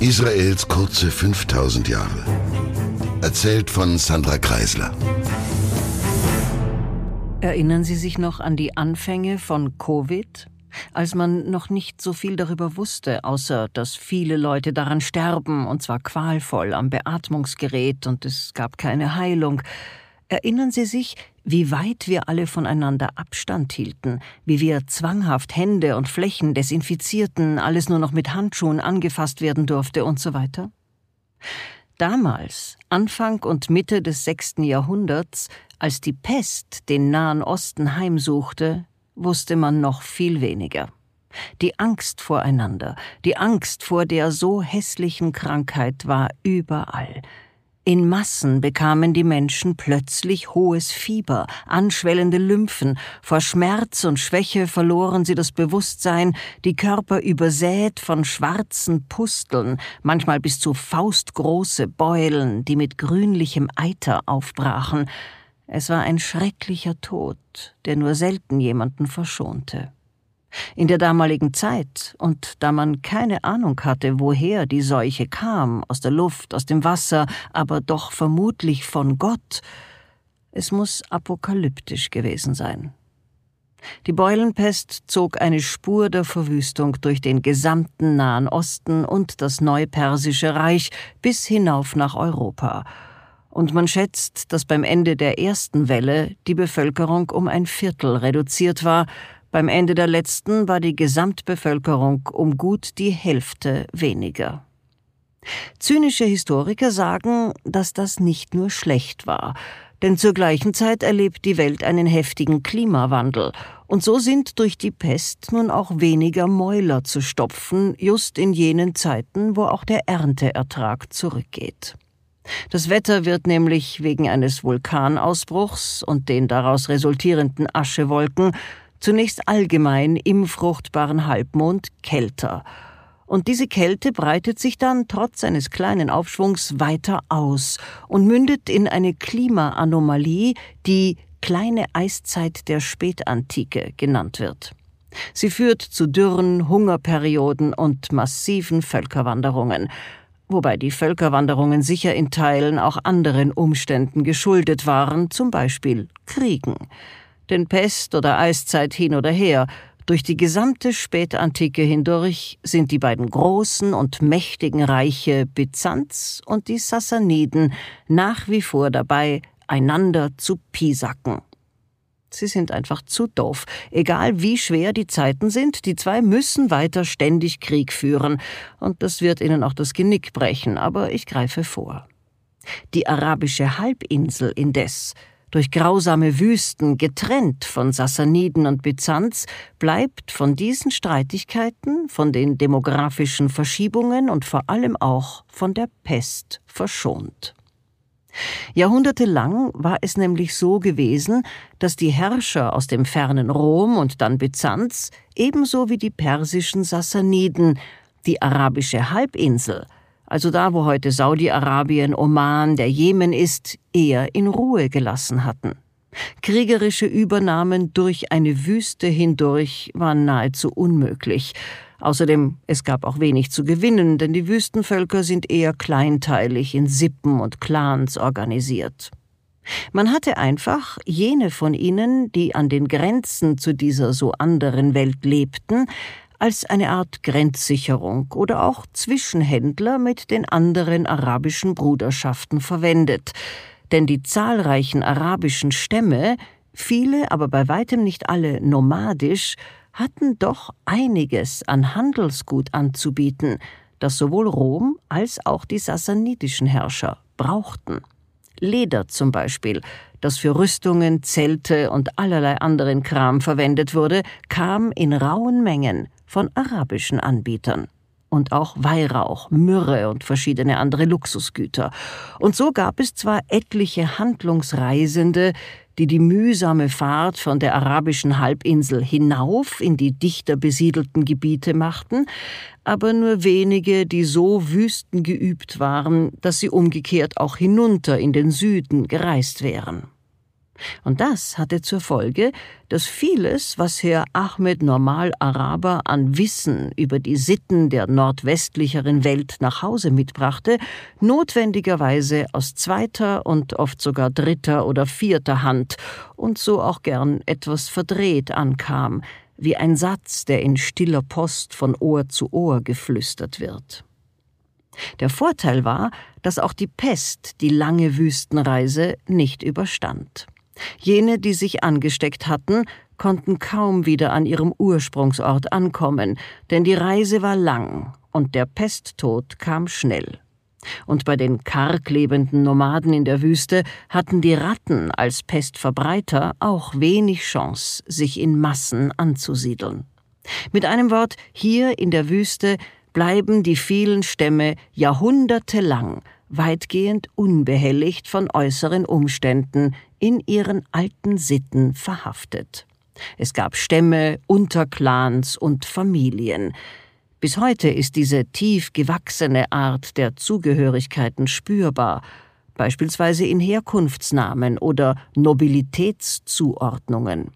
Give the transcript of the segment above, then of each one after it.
Israels kurze 5000 Jahre. Erzählt von Sandra Kreisler. Erinnern Sie sich noch an die Anfänge von Covid? Als man noch nicht so viel darüber wusste, außer dass viele Leute daran sterben, und zwar qualvoll am Beatmungsgerät, und es gab keine Heilung. Erinnern Sie sich, wie weit wir alle voneinander Abstand hielten, wie wir zwanghaft Hände und Flächen desinfizierten, alles nur noch mit Handschuhen angefasst werden durfte und so weiter? Damals, Anfang und Mitte des sechsten Jahrhunderts, als die Pest den Nahen Osten heimsuchte, wusste man noch viel weniger. Die Angst voreinander, die Angst vor der so hässlichen Krankheit war überall, in Massen bekamen die Menschen plötzlich hohes Fieber, anschwellende Lymphen, vor Schmerz und Schwäche verloren sie das Bewusstsein, die Körper übersät von schwarzen Pusteln, manchmal bis zu faustgroße Beulen, die mit grünlichem Eiter aufbrachen. Es war ein schrecklicher Tod, der nur selten jemanden verschonte. In der damaligen Zeit, und da man keine Ahnung hatte, woher die Seuche kam, aus der Luft, aus dem Wasser, aber doch vermutlich von Gott, es muss apokalyptisch gewesen sein. Die Beulenpest zog eine Spur der Verwüstung durch den gesamten Nahen Osten und das Neupersische Reich bis hinauf nach Europa, und man schätzt, dass beim Ende der ersten Welle die Bevölkerung um ein Viertel reduziert war, beim Ende der letzten war die Gesamtbevölkerung um gut die Hälfte weniger. Zynische Historiker sagen, dass das nicht nur schlecht war, denn zur gleichen Zeit erlebt die Welt einen heftigen Klimawandel, und so sind durch die Pest nun auch weniger Mäuler zu stopfen, just in jenen Zeiten, wo auch der Ernteertrag zurückgeht. Das Wetter wird nämlich wegen eines Vulkanausbruchs und den daraus resultierenden Aschewolken zunächst allgemein im fruchtbaren Halbmond kälter. Und diese Kälte breitet sich dann trotz eines kleinen Aufschwungs weiter aus und mündet in eine Klimaanomalie, die kleine Eiszeit der Spätantike genannt wird. Sie führt zu Dürren, Hungerperioden und massiven Völkerwanderungen, wobei die Völkerwanderungen sicher in Teilen auch anderen Umständen geschuldet waren, zum Beispiel Kriegen denn Pest oder Eiszeit hin oder her, durch die gesamte Spätantike hindurch sind die beiden großen und mächtigen Reiche Byzanz und die Sassaniden nach wie vor dabei, einander zu piesacken. Sie sind einfach zu doof. Egal wie schwer die Zeiten sind, die zwei müssen weiter ständig Krieg führen, und das wird ihnen auch das Genick brechen, aber ich greife vor. Die arabische Halbinsel indes durch grausame Wüsten getrennt von Sassaniden und Byzanz, bleibt von diesen Streitigkeiten, von den demografischen Verschiebungen und vor allem auch von der Pest verschont. Jahrhundertelang war es nämlich so gewesen, dass die Herrscher aus dem fernen Rom und dann Byzanz, ebenso wie die persischen Sassaniden, die arabische Halbinsel also da, wo heute Saudi-Arabien, Oman, der Jemen ist, eher in Ruhe gelassen hatten. Kriegerische Übernahmen durch eine Wüste hindurch waren nahezu unmöglich. Außerdem, es gab auch wenig zu gewinnen, denn die Wüstenvölker sind eher kleinteilig in Sippen und Clans organisiert. Man hatte einfach jene von ihnen, die an den Grenzen zu dieser so anderen Welt lebten, als eine Art Grenzsicherung oder auch Zwischenhändler mit den anderen arabischen Bruderschaften verwendet, denn die zahlreichen arabischen Stämme, viele, aber bei weitem nicht alle nomadisch, hatten doch einiges an Handelsgut anzubieten, das sowohl Rom als auch die sassanidischen Herrscher brauchten. Leder zum Beispiel, das für Rüstungen, Zelte und allerlei anderen Kram verwendet wurde, kam in rauen Mengen von arabischen Anbietern. Und auch Weihrauch, Myrrhe und verschiedene andere Luxusgüter. Und so gab es zwar etliche Handlungsreisende, die die mühsame Fahrt von der arabischen Halbinsel hinauf in die dichter besiedelten Gebiete machten, aber nur wenige, die so wüstengeübt waren, dass sie umgekehrt auch hinunter in den Süden gereist wären. Und das hatte zur Folge, dass vieles, was Herr Ahmed Normal Araber an Wissen über die Sitten der nordwestlicheren Welt nach Hause mitbrachte, notwendigerweise aus zweiter und oft sogar dritter oder vierter Hand und so auch gern etwas verdreht ankam, wie ein Satz, der in stiller Post von Ohr zu Ohr geflüstert wird. Der Vorteil war, dass auch die Pest die lange Wüstenreise nicht überstand. Jene, die sich angesteckt hatten, konnten kaum wieder an ihrem Ursprungsort ankommen, denn die Reise war lang und der Pesttod kam schnell. Und bei den karg lebenden Nomaden in der Wüste hatten die Ratten als Pestverbreiter auch wenig Chance, sich in Massen anzusiedeln. Mit einem Wort, hier in der Wüste bleiben die vielen Stämme jahrhundertelang weitgehend unbehelligt von äußeren Umständen in ihren alten Sitten verhaftet. Es gab Stämme, Unterclans und Familien. Bis heute ist diese tief gewachsene Art der Zugehörigkeiten spürbar, beispielsweise in Herkunftsnamen oder Nobilitätszuordnungen.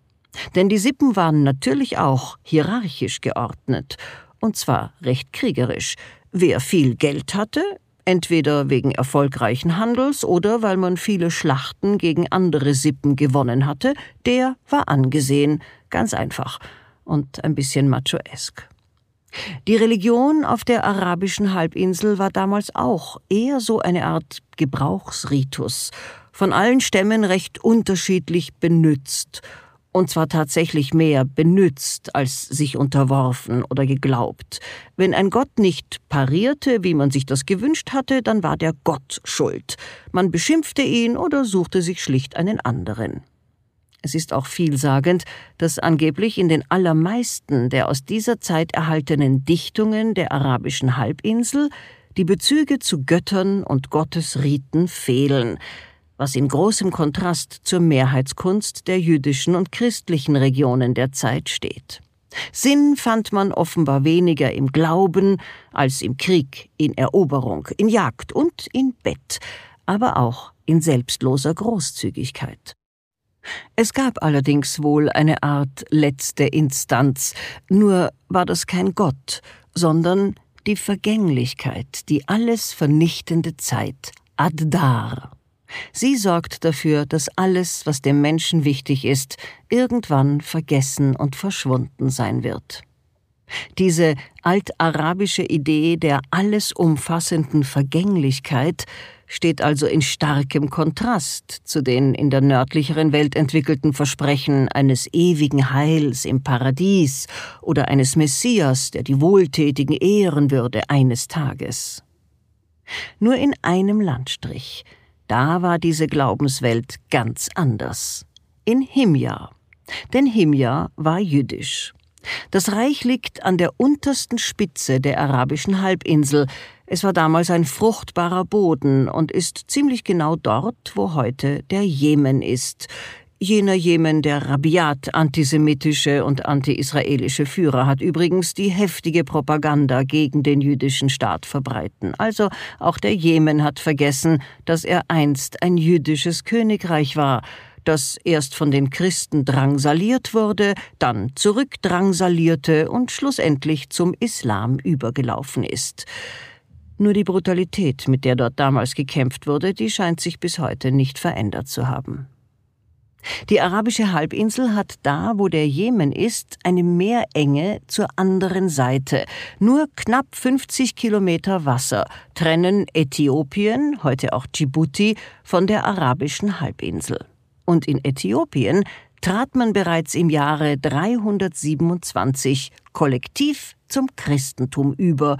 Denn die Sippen waren natürlich auch hierarchisch geordnet und zwar recht kriegerisch. Wer viel Geld hatte, entweder wegen erfolgreichen Handels oder weil man viele Schlachten gegen andere Sippen gewonnen hatte, der war angesehen, ganz einfach und ein bisschen machoesk. Die Religion auf der arabischen Halbinsel war damals auch eher so eine Art Gebrauchsritus, von allen Stämmen recht unterschiedlich benützt und zwar tatsächlich mehr benützt als sich unterworfen oder geglaubt. Wenn ein Gott nicht parierte, wie man sich das gewünscht hatte, dann war der Gott schuld. Man beschimpfte ihn oder suchte sich schlicht einen anderen. Es ist auch vielsagend, dass angeblich in den allermeisten der aus dieser Zeit erhaltenen Dichtungen der arabischen Halbinsel die Bezüge zu Göttern und Gottesriten fehlen, was in großem Kontrast zur Mehrheitskunst der jüdischen und christlichen Regionen der Zeit steht. Sinn fand man offenbar weniger im Glauben als im Krieg, in Eroberung, in Jagd und in Bett, aber auch in selbstloser Großzügigkeit. Es gab allerdings wohl eine Art letzte Instanz, nur war das kein Gott, sondern die Vergänglichkeit, die alles vernichtende Zeit, Ad-Dar. Sie sorgt dafür, dass alles, was dem Menschen wichtig ist, irgendwann vergessen und verschwunden sein wird. Diese altarabische Idee der alles umfassenden Vergänglichkeit steht also in starkem Kontrast zu den in der nördlicheren Welt entwickelten Versprechen eines ewigen Heils im Paradies oder eines Messias, der die Wohltätigen ehren würde eines Tages. Nur in einem Landstrich, da war diese Glaubenswelt ganz anders. In Himja. Denn Himja war jüdisch. Das Reich liegt an der untersten Spitze der arabischen Halbinsel. Es war damals ein fruchtbarer Boden und ist ziemlich genau dort, wo heute der Jemen ist, Jener Jemen, der rabiat antisemitische und anti-israelische Führer, hat übrigens die heftige Propaganda gegen den jüdischen Staat verbreiten. Also auch der Jemen hat vergessen, dass er einst ein jüdisches Königreich war, das erst von den Christen drangsaliert wurde, dann zurückdrangsalierte und schlussendlich zum Islam übergelaufen ist. Nur die Brutalität, mit der dort damals gekämpft wurde, die scheint sich bis heute nicht verändert zu haben. Die arabische Halbinsel hat da, wo der Jemen ist, eine Meerenge zur anderen Seite. Nur knapp 50 Kilometer Wasser trennen Äthiopien, heute auch Djibouti, von der arabischen Halbinsel. Und in Äthiopien trat man bereits im Jahre 327 kollektiv zum Christentum über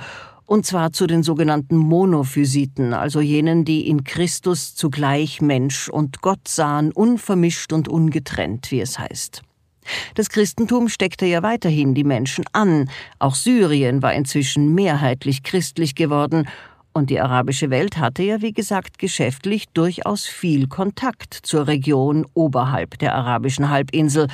und zwar zu den sogenannten Monophysiten, also jenen, die in Christus zugleich Mensch und Gott sahen, unvermischt und ungetrennt, wie es heißt. Das Christentum steckte ja weiterhin die Menschen an, auch Syrien war inzwischen mehrheitlich christlich geworden, und die arabische Welt hatte ja, wie gesagt, geschäftlich durchaus viel Kontakt zur Region oberhalb der arabischen Halbinsel,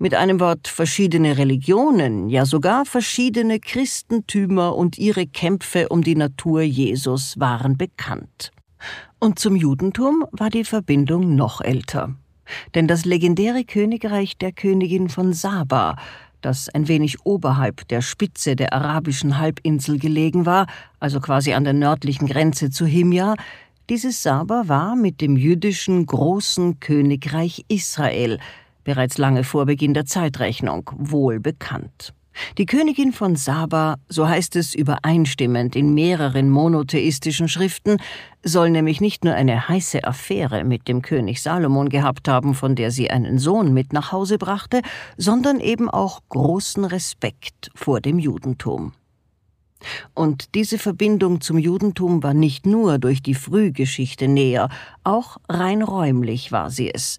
mit einem Wort verschiedene Religionen, ja sogar verschiedene Christentümer und ihre Kämpfe um die Natur Jesus waren bekannt. Und zum Judentum war die Verbindung noch älter. Denn das legendäre Königreich der Königin von Saba, das ein wenig oberhalb der Spitze der arabischen Halbinsel gelegen war, also quasi an der nördlichen Grenze zu Himja, dieses Saba war mit dem jüdischen großen Königreich Israel bereits lange vor Beginn der Zeitrechnung wohl bekannt. Die Königin von Saba, so heißt es übereinstimmend in mehreren monotheistischen Schriften, soll nämlich nicht nur eine heiße Affäre mit dem König Salomon gehabt haben, von der sie einen Sohn mit nach Hause brachte, sondern eben auch großen Respekt vor dem Judentum. Und diese Verbindung zum Judentum war nicht nur durch die Frühgeschichte näher, auch rein räumlich war sie es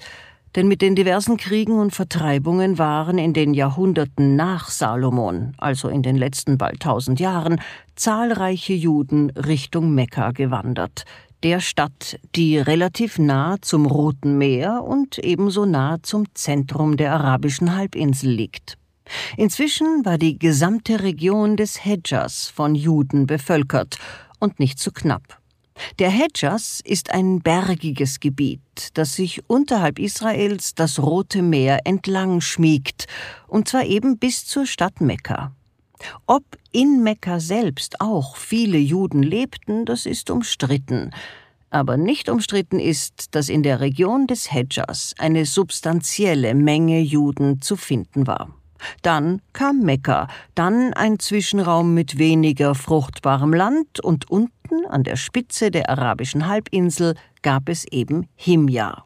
denn mit den diversen Kriegen und Vertreibungen waren in den Jahrhunderten nach Salomon, also in den letzten bald tausend Jahren, zahlreiche Juden Richtung Mekka gewandert, der Stadt, die relativ nah zum Roten Meer und ebenso nah zum Zentrum der arabischen Halbinsel liegt. Inzwischen war die gesamte Region des Hedjas von Juden bevölkert und nicht zu knapp. Der Hedjas ist ein bergiges Gebiet, das sich unterhalb Israels das Rote Meer entlang schmiegt, und zwar eben bis zur Stadt Mekka. Ob in Mekka selbst auch viele Juden lebten, das ist umstritten. Aber nicht umstritten ist, dass in der Region des Hedjas eine substanzielle Menge Juden zu finden war. Dann kam Mekka, dann ein Zwischenraum mit weniger fruchtbarem Land und unten an der Spitze der arabischen Halbinsel gab es eben Himja.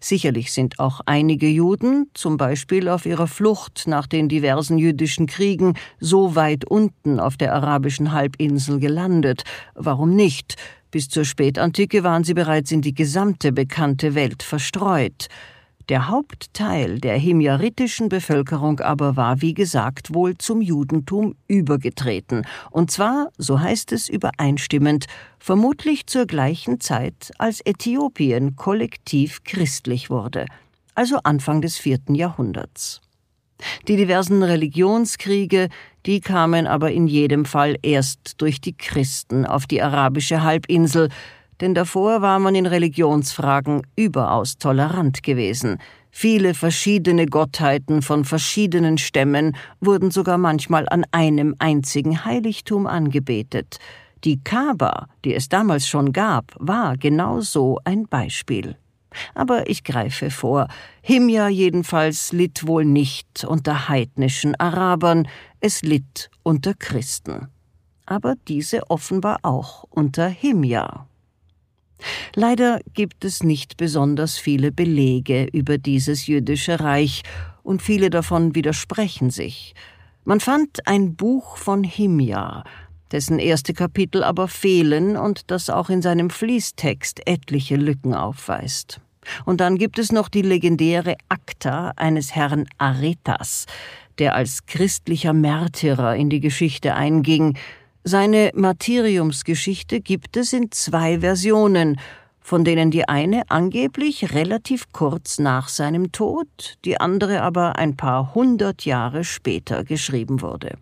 Sicherlich sind auch einige Juden, zum Beispiel auf ihrer Flucht nach den diversen jüdischen Kriegen, so weit unten auf der arabischen Halbinsel gelandet. Warum nicht? Bis zur Spätantike waren sie bereits in die gesamte bekannte Welt verstreut. Der Hauptteil der himjaritischen Bevölkerung aber war, wie gesagt, wohl zum Judentum übergetreten, und zwar, so heißt es übereinstimmend, vermutlich zur gleichen Zeit, als Äthiopien kollektiv christlich wurde, also Anfang des vierten Jahrhunderts. Die diversen Religionskriege, die kamen aber in jedem Fall erst durch die Christen auf die arabische Halbinsel, denn davor war man in Religionsfragen überaus tolerant gewesen. Viele verschiedene Gottheiten von verschiedenen Stämmen wurden sogar manchmal an einem einzigen Heiligtum angebetet. Die Kaaba, die es damals schon gab, war genau so ein Beispiel. Aber ich greife vor. Himja jedenfalls litt wohl nicht unter heidnischen Arabern, es litt unter Christen. Aber diese offenbar auch unter Himja. Leider gibt es nicht besonders viele Belege über dieses jüdische Reich, und viele davon widersprechen sich. Man fand ein Buch von Himja, dessen erste Kapitel aber fehlen und das auch in seinem Fließtext etliche Lücken aufweist. Und dann gibt es noch die legendäre Akta eines Herrn Aretas, der als christlicher Märtyrer in die Geschichte einging seine Martyriumsgeschichte gibt es in zwei Versionen, von denen die eine angeblich relativ kurz nach seinem Tod, die andere aber ein paar hundert Jahre später geschrieben wurde.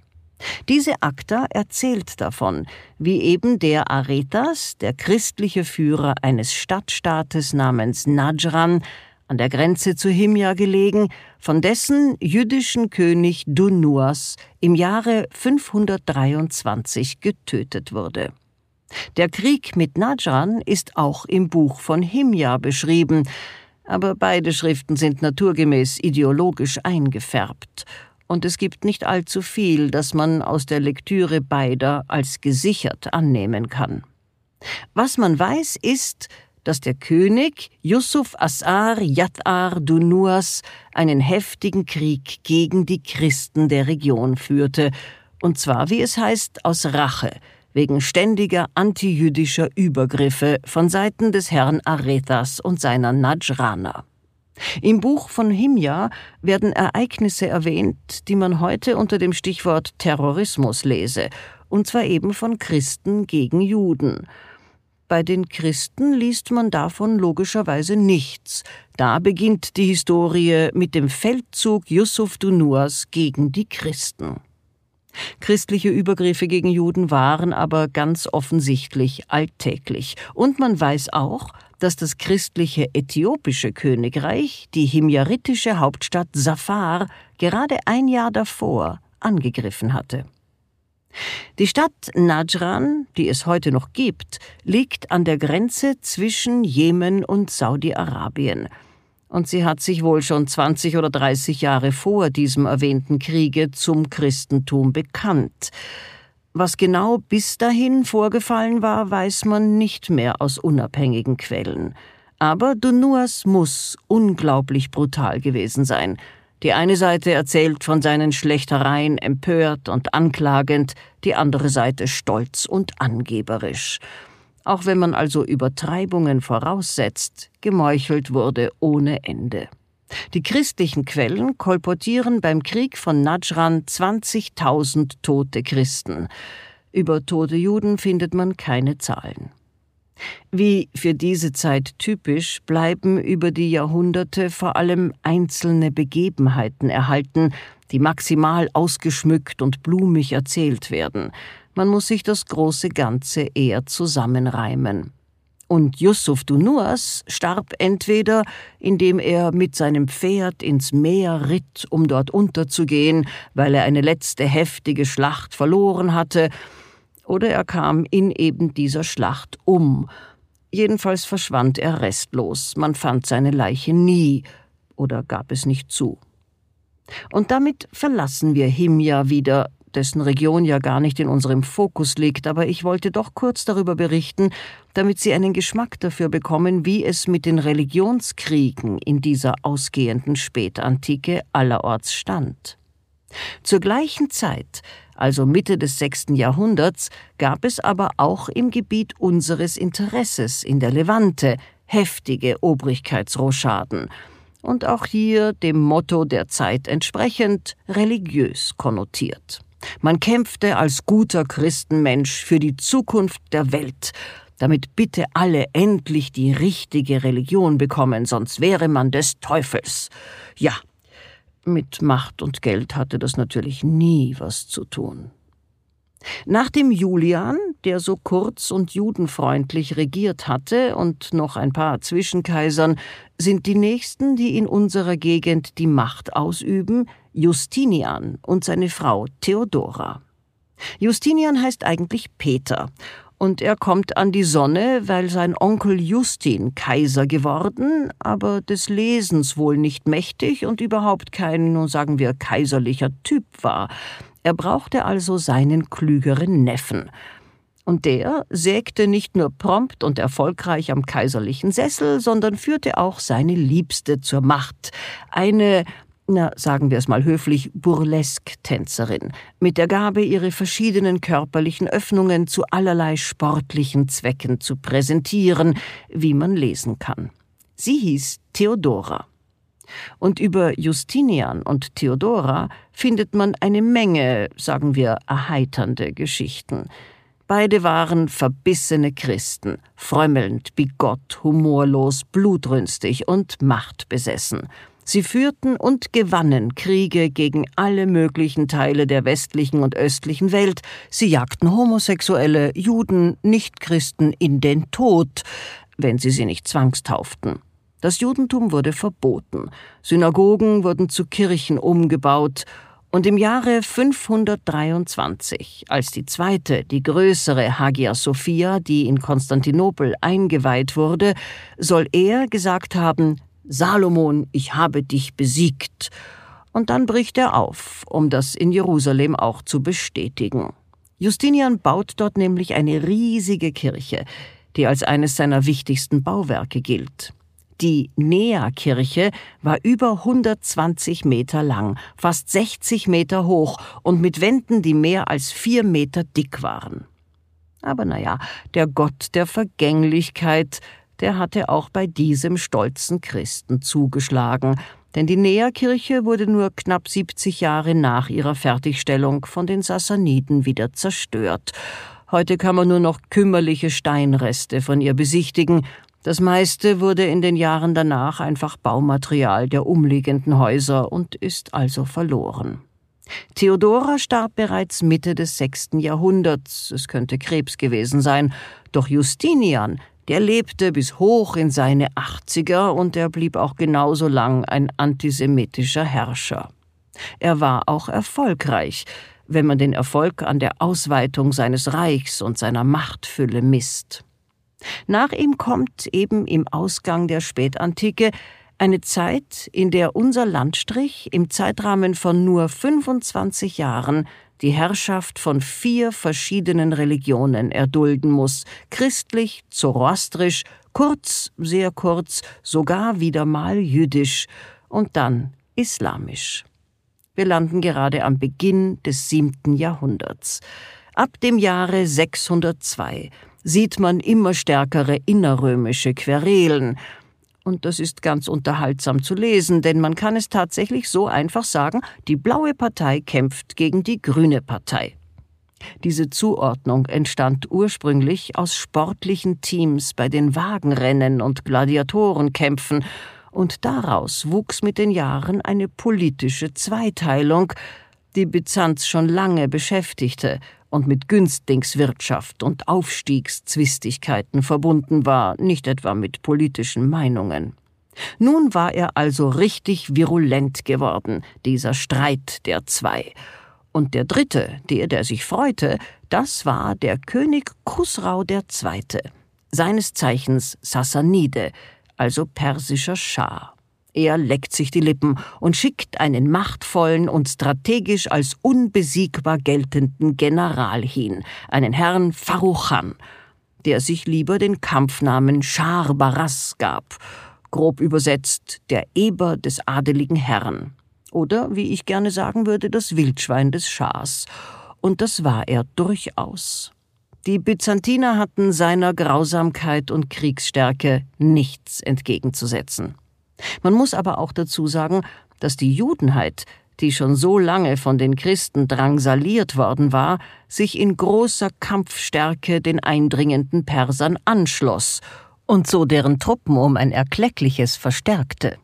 Diese Akta erzählt davon, wie eben der Aretas, der christliche Führer eines Stadtstaates namens Najran, an der Grenze zu Himja gelegen, von dessen jüdischen König Dunuas im Jahre 523 getötet wurde. Der Krieg mit Najran ist auch im Buch von Himja beschrieben, aber beide Schriften sind naturgemäß ideologisch eingefärbt, und es gibt nicht allzu viel, das man aus der Lektüre beider als gesichert annehmen kann. Was man weiß, ist, dass der König Yusuf Asar Yatar Dunuas einen heftigen Krieg gegen die Christen der Region führte, und zwar, wie es heißt, aus Rache, wegen ständiger antijüdischer Übergriffe von Seiten des Herrn Arethas und seiner Najraner. Im Buch von Himja werden Ereignisse erwähnt, die man heute unter dem Stichwort Terrorismus lese, und zwar eben von Christen gegen Juden. Bei den Christen liest man davon logischerweise nichts. Da beginnt die Historie mit dem Feldzug Yusuf Dunuas gegen die Christen. Christliche Übergriffe gegen Juden waren aber ganz offensichtlich alltäglich. Und man weiß auch, dass das christliche äthiopische Königreich die himyaritische Hauptstadt Safar gerade ein Jahr davor angegriffen hatte. Die Stadt Najran, die es heute noch gibt, liegt an der Grenze zwischen Jemen und Saudi-Arabien. Und sie hat sich wohl schon 20 oder 30 Jahre vor diesem erwähnten Kriege zum Christentum bekannt. Was genau bis dahin vorgefallen war, weiß man nicht mehr aus unabhängigen Quellen. Aber Dunuas muss unglaublich brutal gewesen sein – die eine Seite erzählt von seinen Schlechtereien empört und anklagend, die andere Seite stolz und angeberisch. Auch wenn man also Übertreibungen voraussetzt, gemeuchelt wurde ohne Ende. Die christlichen Quellen kolportieren beim Krieg von Najran 20.000 tote Christen. Über tote Juden findet man keine Zahlen. Wie für diese Zeit typisch bleiben über die Jahrhunderte vor allem einzelne Begebenheiten erhalten, die maximal ausgeschmückt und blumig erzählt werden. Man muss sich das große Ganze eher zusammenreimen. Und Yusuf Dunuas starb entweder, indem er mit seinem Pferd ins Meer ritt, um dort unterzugehen, weil er eine letzte heftige Schlacht verloren hatte, oder er kam in eben dieser Schlacht um. Jedenfalls verschwand er restlos, man fand seine Leiche nie oder gab es nicht zu. Und damit verlassen wir Himja wieder, dessen Region ja gar nicht in unserem Fokus liegt, aber ich wollte doch kurz darüber berichten, damit Sie einen Geschmack dafür bekommen, wie es mit den Religionskriegen in dieser ausgehenden Spätantike allerorts stand. Zur gleichen Zeit also Mitte des sechsten Jahrhunderts, gab es aber auch im Gebiet unseres Interesses in der Levante heftige Obrigkeitsrochaden und auch hier dem Motto der Zeit entsprechend religiös konnotiert. Man kämpfte als guter Christenmensch für die Zukunft der Welt, damit bitte alle endlich die richtige Religion bekommen, sonst wäre man des Teufels. Ja, mit Macht und Geld hatte das natürlich nie was zu tun. Nach dem Julian, der so kurz und judenfreundlich regiert hatte, und noch ein paar Zwischenkaisern, sind die nächsten, die in unserer Gegend die Macht ausüben, Justinian und seine Frau Theodora. Justinian heißt eigentlich Peter und er kommt an die Sonne, weil sein Onkel Justin Kaiser geworden, aber des Lesens wohl nicht mächtig und überhaupt kein, nun sagen wir, kaiserlicher Typ war. Er brauchte also seinen klügeren Neffen. Und der sägte nicht nur prompt und erfolgreich am kaiserlichen Sessel, sondern führte auch seine Liebste zur Macht, eine na, sagen wir es mal höflich, Burlesque-Tänzerin, mit der Gabe, ihre verschiedenen körperlichen Öffnungen zu allerlei sportlichen Zwecken zu präsentieren, wie man lesen kann. Sie hieß Theodora. Und über Justinian und Theodora findet man eine Menge, sagen wir, erheiternde Geschichten. Beide waren verbissene Christen, frömmelnd, bigott, humorlos, blutrünstig und machtbesessen – Sie führten und gewannen Kriege gegen alle möglichen Teile der westlichen und östlichen Welt. Sie jagten Homosexuelle, Juden, Nichtchristen in den Tod, wenn sie sie nicht zwangstauften. Das Judentum wurde verboten. Synagogen wurden zu Kirchen umgebaut. Und im Jahre 523, als die zweite, die größere Hagia Sophia, die in Konstantinopel eingeweiht wurde, soll er gesagt haben, Salomon, ich habe dich besiegt. Und dann bricht er auf, um das in Jerusalem auch zu bestätigen. Justinian baut dort nämlich eine riesige Kirche, die als eines seiner wichtigsten Bauwerke gilt. Die Nea-Kirche war über 120 Meter lang, fast 60 Meter hoch und mit Wänden, die mehr als vier Meter dick waren. Aber naja, der Gott der Vergänglichkeit der hatte auch bei diesem stolzen Christen zugeschlagen, denn die Näherkirche wurde nur knapp 70 Jahre nach ihrer Fertigstellung von den Sassaniden wieder zerstört. Heute kann man nur noch kümmerliche Steinreste von ihr besichtigen, das meiste wurde in den Jahren danach einfach Baumaterial der umliegenden Häuser und ist also verloren. Theodora starb bereits Mitte des sechsten Jahrhunderts, es könnte Krebs gewesen sein, doch Justinian, der lebte bis hoch in seine Achtziger und er blieb auch genauso lang ein antisemitischer Herrscher. Er war auch erfolgreich, wenn man den Erfolg an der Ausweitung seines Reichs und seiner Machtfülle misst. Nach ihm kommt eben im Ausgang der Spätantike eine Zeit, in der unser Landstrich im Zeitrahmen von nur 25 Jahren die Herrschaft von vier verschiedenen Religionen erdulden muss, christlich, zoroastrisch, kurz, sehr kurz, sogar wieder mal jüdisch und dann islamisch. Wir landen gerade am Beginn des siebten Jahrhunderts. Ab dem Jahre 602 sieht man immer stärkere innerrömische Querelen, und das ist ganz unterhaltsam zu lesen, denn man kann es tatsächlich so einfach sagen, die blaue Partei kämpft gegen die grüne Partei. Diese Zuordnung entstand ursprünglich aus sportlichen Teams bei den Wagenrennen und Gladiatorenkämpfen, und daraus wuchs mit den Jahren eine politische Zweiteilung, die Byzanz schon lange beschäftigte und mit Günstlingswirtschaft und Aufstiegszwistigkeiten verbunden war, nicht etwa mit politischen Meinungen. Nun war er also richtig virulent geworden, dieser Streit der zwei. Und der dritte, der, der sich freute, das war der König Khusrau II., seines Zeichens Sassanide, also persischer Schah. Er leckt sich die Lippen und schickt einen machtvollen und strategisch als unbesiegbar geltenden General hin, einen Herrn Faruchan, der sich lieber den Kampfnamen Schar Baras gab, grob übersetzt der Eber des adeligen Herrn. Oder, wie ich gerne sagen würde, das Wildschwein des Schahs. Und das war er durchaus. Die Byzantiner hatten seiner Grausamkeit und Kriegsstärke nichts entgegenzusetzen. Man muss aber auch dazu sagen, dass die Judenheit, die schon so lange von den Christen drangsaliert worden war, sich in großer Kampfstärke den eindringenden Persern anschloss und so deren Truppen um ein erkleckliches verstärkte.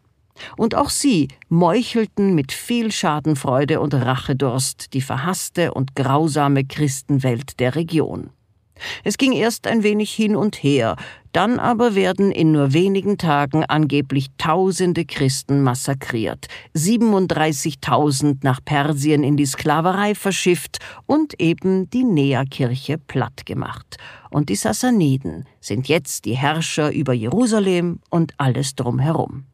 Und auch sie meuchelten mit viel Schadenfreude und Rachedurst die verhasste und grausame Christenwelt der Region. Es ging erst ein wenig hin und her, dann aber werden in nur wenigen Tagen angeblich tausende Christen massakriert, 37.000 nach Persien in die Sklaverei verschifft und eben die Neakirche plattgemacht. Und die Sassaniden sind jetzt die Herrscher über Jerusalem und alles drumherum.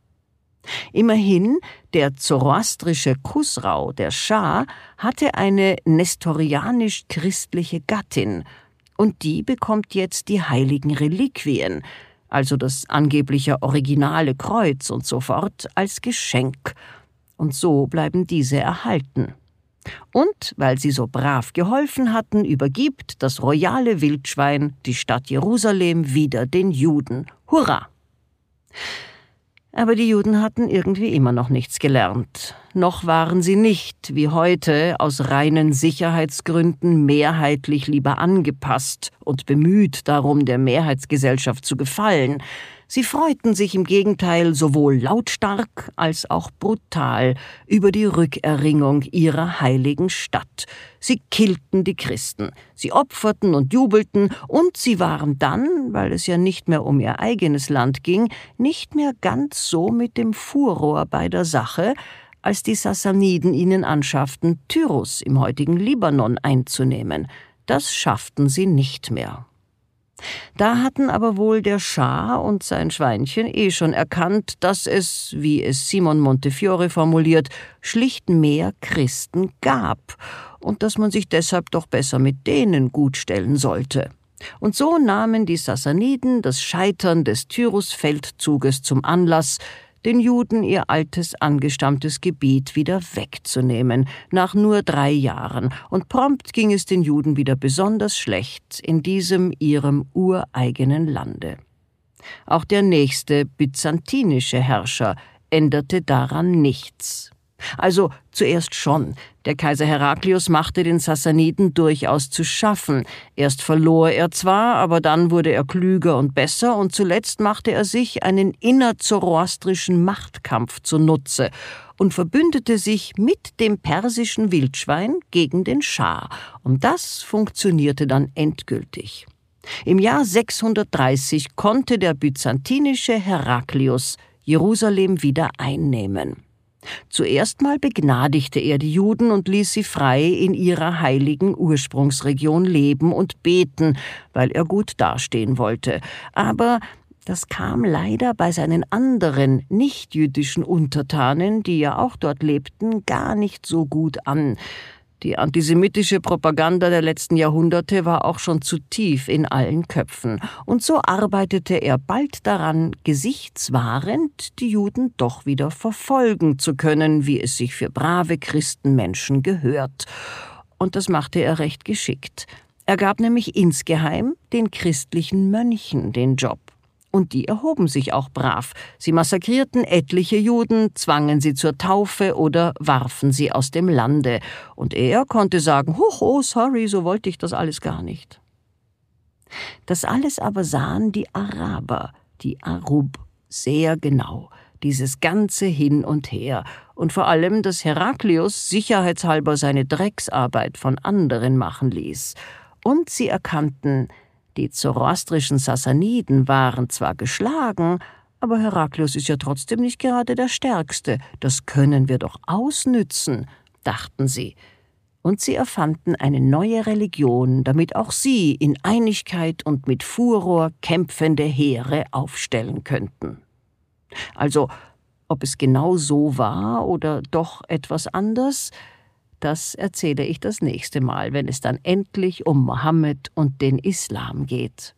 Immerhin, der zoroastrische Khusrau, der Schah, hatte eine nestorianisch-christliche Gattin und die bekommt jetzt die heiligen Reliquien, also das angebliche originale Kreuz und so fort, als Geschenk. Und so bleiben diese erhalten. Und weil sie so brav geholfen hatten, übergibt das royale Wildschwein die Stadt Jerusalem wieder den Juden. Hurra! Aber die Juden hatten irgendwie immer noch nichts gelernt. Noch waren sie nicht, wie heute, aus reinen Sicherheitsgründen mehrheitlich lieber angepasst und bemüht darum, der Mehrheitsgesellschaft zu gefallen. Sie freuten sich im Gegenteil sowohl lautstark als auch brutal über die Rückerringung ihrer heiligen Stadt. Sie killten die Christen, sie opferten und jubelten, und sie waren dann, weil es ja nicht mehr um ihr eigenes Land ging, nicht mehr ganz so mit dem Furor bei der Sache, als die Sassaniden ihnen anschafften, Tyrus im heutigen Libanon einzunehmen. Das schafften sie nicht mehr. Da hatten aber wohl der Schah und sein Schweinchen eh schon erkannt, dass es, wie es Simon Montefiore formuliert, schlicht mehr Christen gab und dass man sich deshalb doch besser mit denen gutstellen sollte. Und so nahmen die Sassaniden das Scheitern des Tyrus-Feldzuges zum Anlass, den Juden ihr altes angestammtes Gebiet wieder wegzunehmen, nach nur drei Jahren, und prompt ging es den Juden wieder besonders schlecht in diesem ihrem ureigenen Lande. Auch der nächste byzantinische Herrscher änderte daran nichts. Also zuerst schon. Der Kaiser Heraklius machte den Sassaniden durchaus zu schaffen. Erst verlor er zwar, aber dann wurde er klüger und besser, und zuletzt machte er sich einen innerzoroastrischen Machtkampf zunutze und verbündete sich mit dem persischen Wildschwein gegen den Schah, und das funktionierte dann endgültig. Im Jahr 630 konnte der byzantinische Heraklius Jerusalem wieder einnehmen. Zuerst mal begnadigte er die Juden und ließ sie frei in ihrer heiligen Ursprungsregion leben und beten, weil er gut dastehen wollte. Aber das kam leider bei seinen anderen nichtjüdischen Untertanen, die ja auch dort lebten, gar nicht so gut an. Die antisemitische Propaganda der letzten Jahrhunderte war auch schon zu tief in allen Köpfen, und so arbeitete er bald daran, gesichtswahrend die Juden doch wieder verfolgen zu können, wie es sich für brave Christenmenschen gehört. Und das machte er recht geschickt. Er gab nämlich insgeheim den christlichen Mönchen den Job und die erhoben sich auch brav. Sie massakrierten etliche Juden, zwangen sie zur Taufe oder warfen sie aus dem Lande, und er konnte sagen, Hoho, sorry, so wollte ich das alles gar nicht. Das alles aber sahen die Araber, die Arub, sehr genau, dieses ganze Hin und Her, und vor allem, dass Heraklius sicherheitshalber seine Drecksarbeit von anderen machen ließ. Und sie erkannten, die zoroastrischen Sassaniden waren zwar geschlagen, aber Heraklius ist ja trotzdem nicht gerade der Stärkste. Das können wir doch ausnützen, dachten sie. Und sie erfanden eine neue Religion, damit auch sie in Einigkeit und mit Furor kämpfende Heere aufstellen könnten. Also, ob es genau so war oder doch etwas anders, das erzähle ich das nächste Mal, wenn es dann endlich um Mohammed und den Islam geht.